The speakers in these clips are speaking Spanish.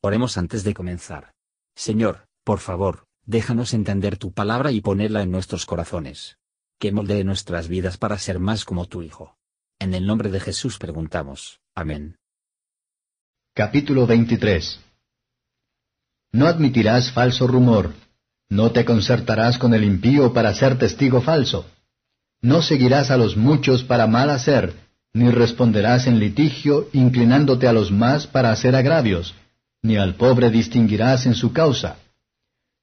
Oremos antes de comenzar. Señor, por favor, déjanos entender tu palabra y ponerla en nuestros corazones. Que moldee nuestras vidas para ser más como tu Hijo. En el nombre de Jesús preguntamos. Amén. Capítulo 23 No admitirás falso rumor. No te concertarás con el impío para ser testigo falso. No seguirás a los muchos para mal hacer, ni responderás en litigio inclinándote a los más para hacer agravios ni al pobre distinguirás en su causa.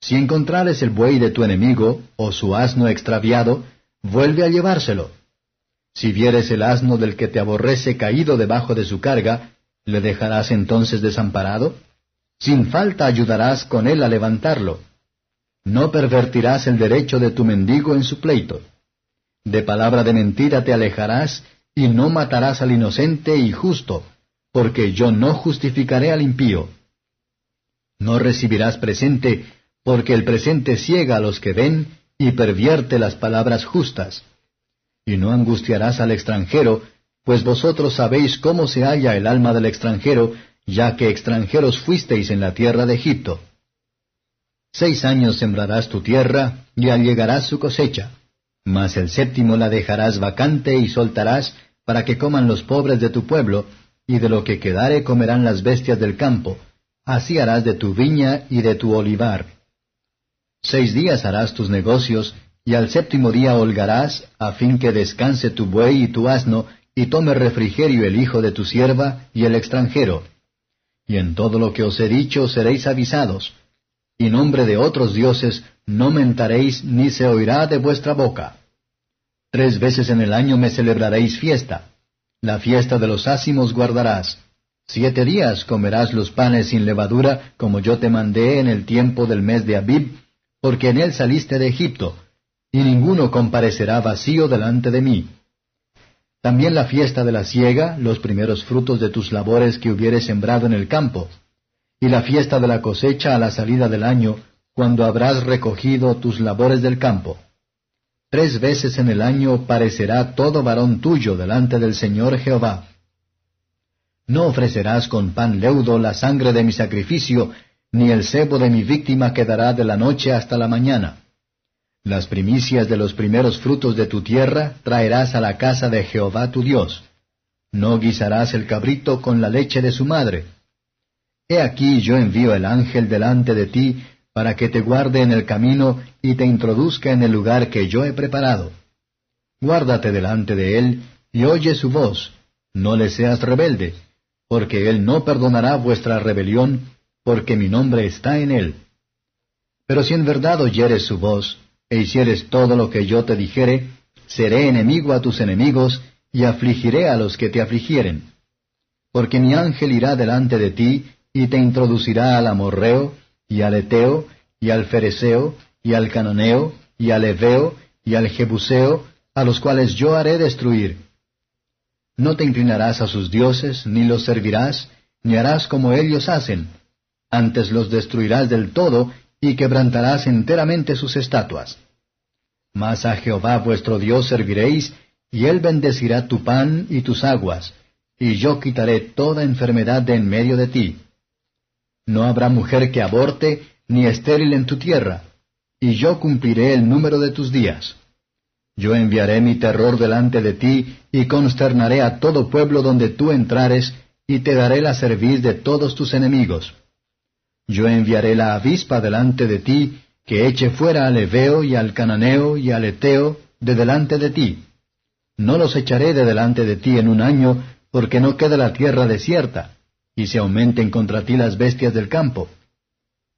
Si encontrares el buey de tu enemigo, o su asno extraviado, vuelve a llevárselo. Si vieres el asno del que te aborrece caído debajo de su carga, ¿le dejarás entonces desamparado? Sin falta ayudarás con él a levantarlo. No pervertirás el derecho de tu mendigo en su pleito. De palabra de mentira te alejarás, y no matarás al inocente y justo, porque yo no justificaré al impío. No recibirás presente, porque el presente ciega a los que ven y pervierte las palabras justas. Y no angustiarás al extranjero, pues vosotros sabéis cómo se halla el alma del extranjero, ya que extranjeros fuisteis en la tierra de Egipto. Seis años sembrarás tu tierra, y allegarás su cosecha. Mas el séptimo la dejarás vacante y soltarás, para que coman los pobres de tu pueblo, y de lo que quedare comerán las bestias del campo, así harás de tu viña y de tu olivar. Seis días harás tus negocios, y al séptimo día holgarás, a fin que descanse tu buey y tu asno, y tome refrigerio el hijo de tu sierva y el extranjero. Y en todo lo que os he dicho seréis avisados. Y nombre de otros dioses no mentaréis ni se oirá de vuestra boca. Tres veces en el año me celebraréis fiesta. La fiesta de los ácimos guardarás. Siete días comerás los panes sin levadura, como yo te mandé en el tiempo del mes de Abib, porque en él saliste de Egipto, y ninguno comparecerá vacío delante de mí. También la fiesta de la siega, los primeros frutos de tus labores que hubieres sembrado en el campo, y la fiesta de la cosecha a la salida del año, cuando habrás recogido tus labores del campo. Tres veces en el año parecerá todo varón tuyo delante del Señor Jehová. No ofrecerás con pan leudo la sangre de mi sacrificio, ni el cebo de mi víctima quedará de la noche hasta la mañana. Las primicias de los primeros frutos de tu tierra traerás a la casa de Jehová tu Dios. No guisarás el cabrito con la leche de su madre. He aquí yo envío el ángel delante de ti, para que te guarde en el camino y te introduzca en el lugar que yo he preparado. Guárdate delante de él, y oye su voz, no le seas rebelde, porque él no perdonará vuestra rebelión, porque mi nombre está en él. Pero si en verdad oyeres su voz, e hicieres todo lo que yo te dijere, seré enemigo a tus enemigos, y afligiré a los que te afligieren. Porque mi ángel irá delante de ti, y te introducirá al amorreo, y al eteo, y al fereceo, y al cananeo, y al heveo, y al jebuseo, a los cuales yo haré destruir no te inclinarás a sus dioses, ni los servirás, ni harás como ellos hacen. Antes los destruirás del todo, y quebrantarás enteramente sus estatuas. Mas a Jehová vuestro Dios serviréis, y él bendecirá tu pan y tus aguas, y yo quitaré toda enfermedad de en medio de ti. No habrá mujer que aborte, ni estéril en tu tierra, y yo cumpliré el número de tus días. Yo enviaré mi terror delante de ti, y consternaré a todo pueblo donde tú entrares, y te daré la cerviz de todos tus enemigos. Yo enviaré la avispa delante de ti, que eche fuera al Eveo y al Cananeo y al Eteo de delante de ti. No los echaré de delante de ti en un año, porque no queda la tierra desierta, y se aumenten contra ti las bestias del campo.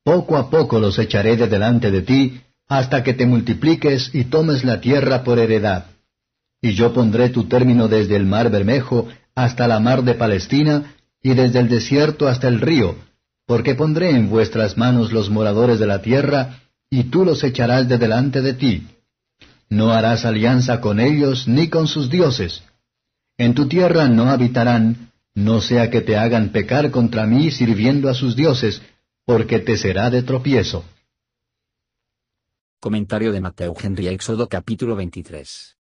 Poco a poco los echaré de delante de ti, hasta que te multipliques y tomes la tierra por heredad. Y yo pondré tu término desde el mar Bermejo hasta la mar de Palestina, y desde el desierto hasta el río, porque pondré en vuestras manos los moradores de la tierra, y tú los echarás de delante de ti. No harás alianza con ellos ni con sus dioses. En tu tierra no habitarán, no sea que te hagan pecar contra mí sirviendo a sus dioses, porque te será de tropiezo. Comentario de Mateo Henry Éxodo capítulo 23.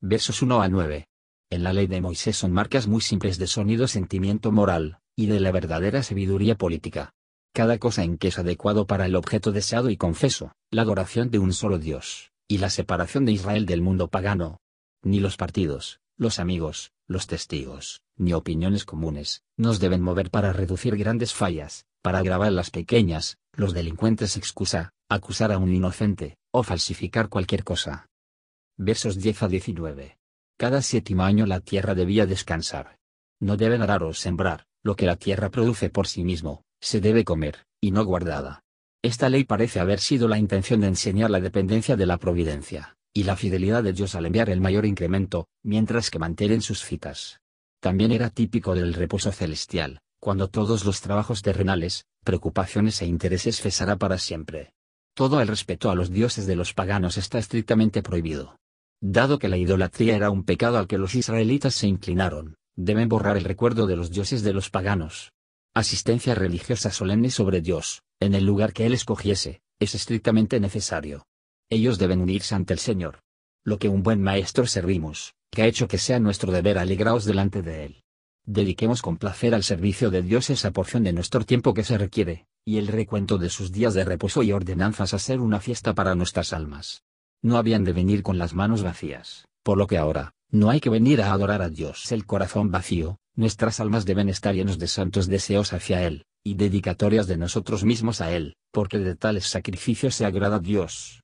Versos 1 a 9. En la ley de Moisés son marcas muy simples de sonido sentimiento moral, y de la verdadera sabiduría política. cada cosa en que es adecuado para el objeto deseado y confeso, la adoración de un solo Dios, y la separación de Israel del mundo pagano. Ni los partidos, los amigos, los testigos, ni opiniones comunes, nos deben mover para reducir grandes fallas, para agravar las pequeñas, los delincuentes excusa, acusar a un inocente, o falsificar cualquier cosa. Versos 10 a 19. Cada séptimo año la tierra debía descansar. No deben arar o sembrar, lo que la tierra produce por sí mismo, se debe comer, y no guardada. Esta ley parece haber sido la intención de enseñar la dependencia de la providencia, y la fidelidad de Dios al enviar el mayor incremento, mientras que mantienen sus citas. También era típico del reposo celestial, cuando todos los trabajos terrenales, preocupaciones e intereses cesará para siempre. Todo el respeto a los dioses de los paganos está estrictamente prohibido. Dado que la idolatría era un pecado al que los israelitas se inclinaron, deben borrar el recuerdo de los dioses de los paganos, asistencia religiosa solemne sobre Dios, en el lugar que Él escogiese, es estrictamente necesario. Ellos deben unirse ante el Señor. Lo que un buen maestro servimos, que ha hecho que sea nuestro deber alegraos delante de Él. Dediquemos con placer al servicio de Dios esa porción de nuestro tiempo que se requiere, y el recuento de sus días de reposo y ordenanzas a ser una fiesta para nuestras almas. No habían de venir con las manos vacías, por lo que ahora, no hay que venir a adorar a Dios el corazón vacío, nuestras almas deben estar llenos de santos deseos hacia Él, y dedicatorias de nosotros mismos a Él, porque de tales sacrificios se agrada Dios.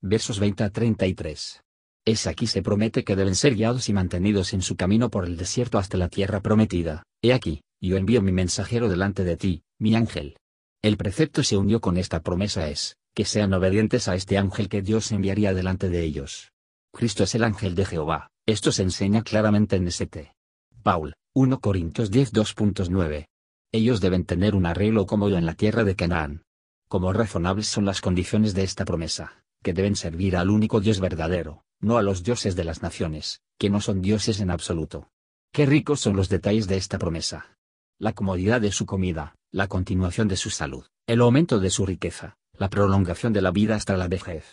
Versos 20 a 33. Es aquí se promete que deben ser guiados y mantenidos en su camino por el desierto hasta la tierra prometida. He aquí, yo envío mi mensajero delante de ti, mi ángel. El precepto se unió con esta promesa es, que sean obedientes a este ángel que Dios enviaría delante de ellos. Cristo es el ángel de Jehová, esto se enseña claramente en St. Paul, 1 Corintios 10 2.9. Ellos deben tener un arreglo cómodo en la tierra de Canaán. Como razonables son las condiciones de esta promesa, que deben servir al único Dios verdadero, no a los dioses de las naciones, que no son dioses en absoluto. Qué ricos son los detalles de esta promesa. La comodidad de su comida, la continuación de su salud, el aumento de su riqueza, la prolongación de la vida hasta la vejez.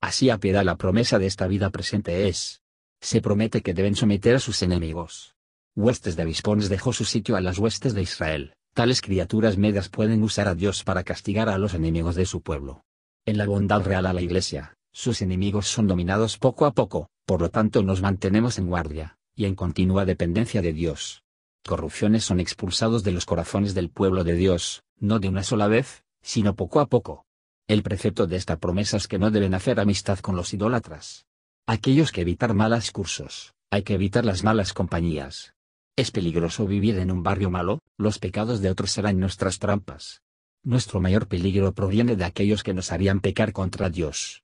Así a piedad la promesa de esta vida presente es, se promete que deben someter a sus enemigos. Huestes de avispones dejó su sitio a las huestes de Israel, tales criaturas medas pueden usar a Dios para castigar a los enemigos de su pueblo. En la bondad real a la Iglesia, sus enemigos son dominados poco a poco, por lo tanto nos mantenemos en guardia, y en continua dependencia de Dios. Corrupciones son expulsados de los corazones del pueblo de Dios, no de una sola vez, sino poco a poco. El precepto de esta promesa es que no deben hacer amistad con los idólatras. Aquellos que evitar malas cursos, hay que evitar las malas compañías. Es peligroso vivir en un barrio malo, los pecados de otros serán nuestras trampas. Nuestro mayor peligro proviene de aquellos que nos harían pecar contra Dios.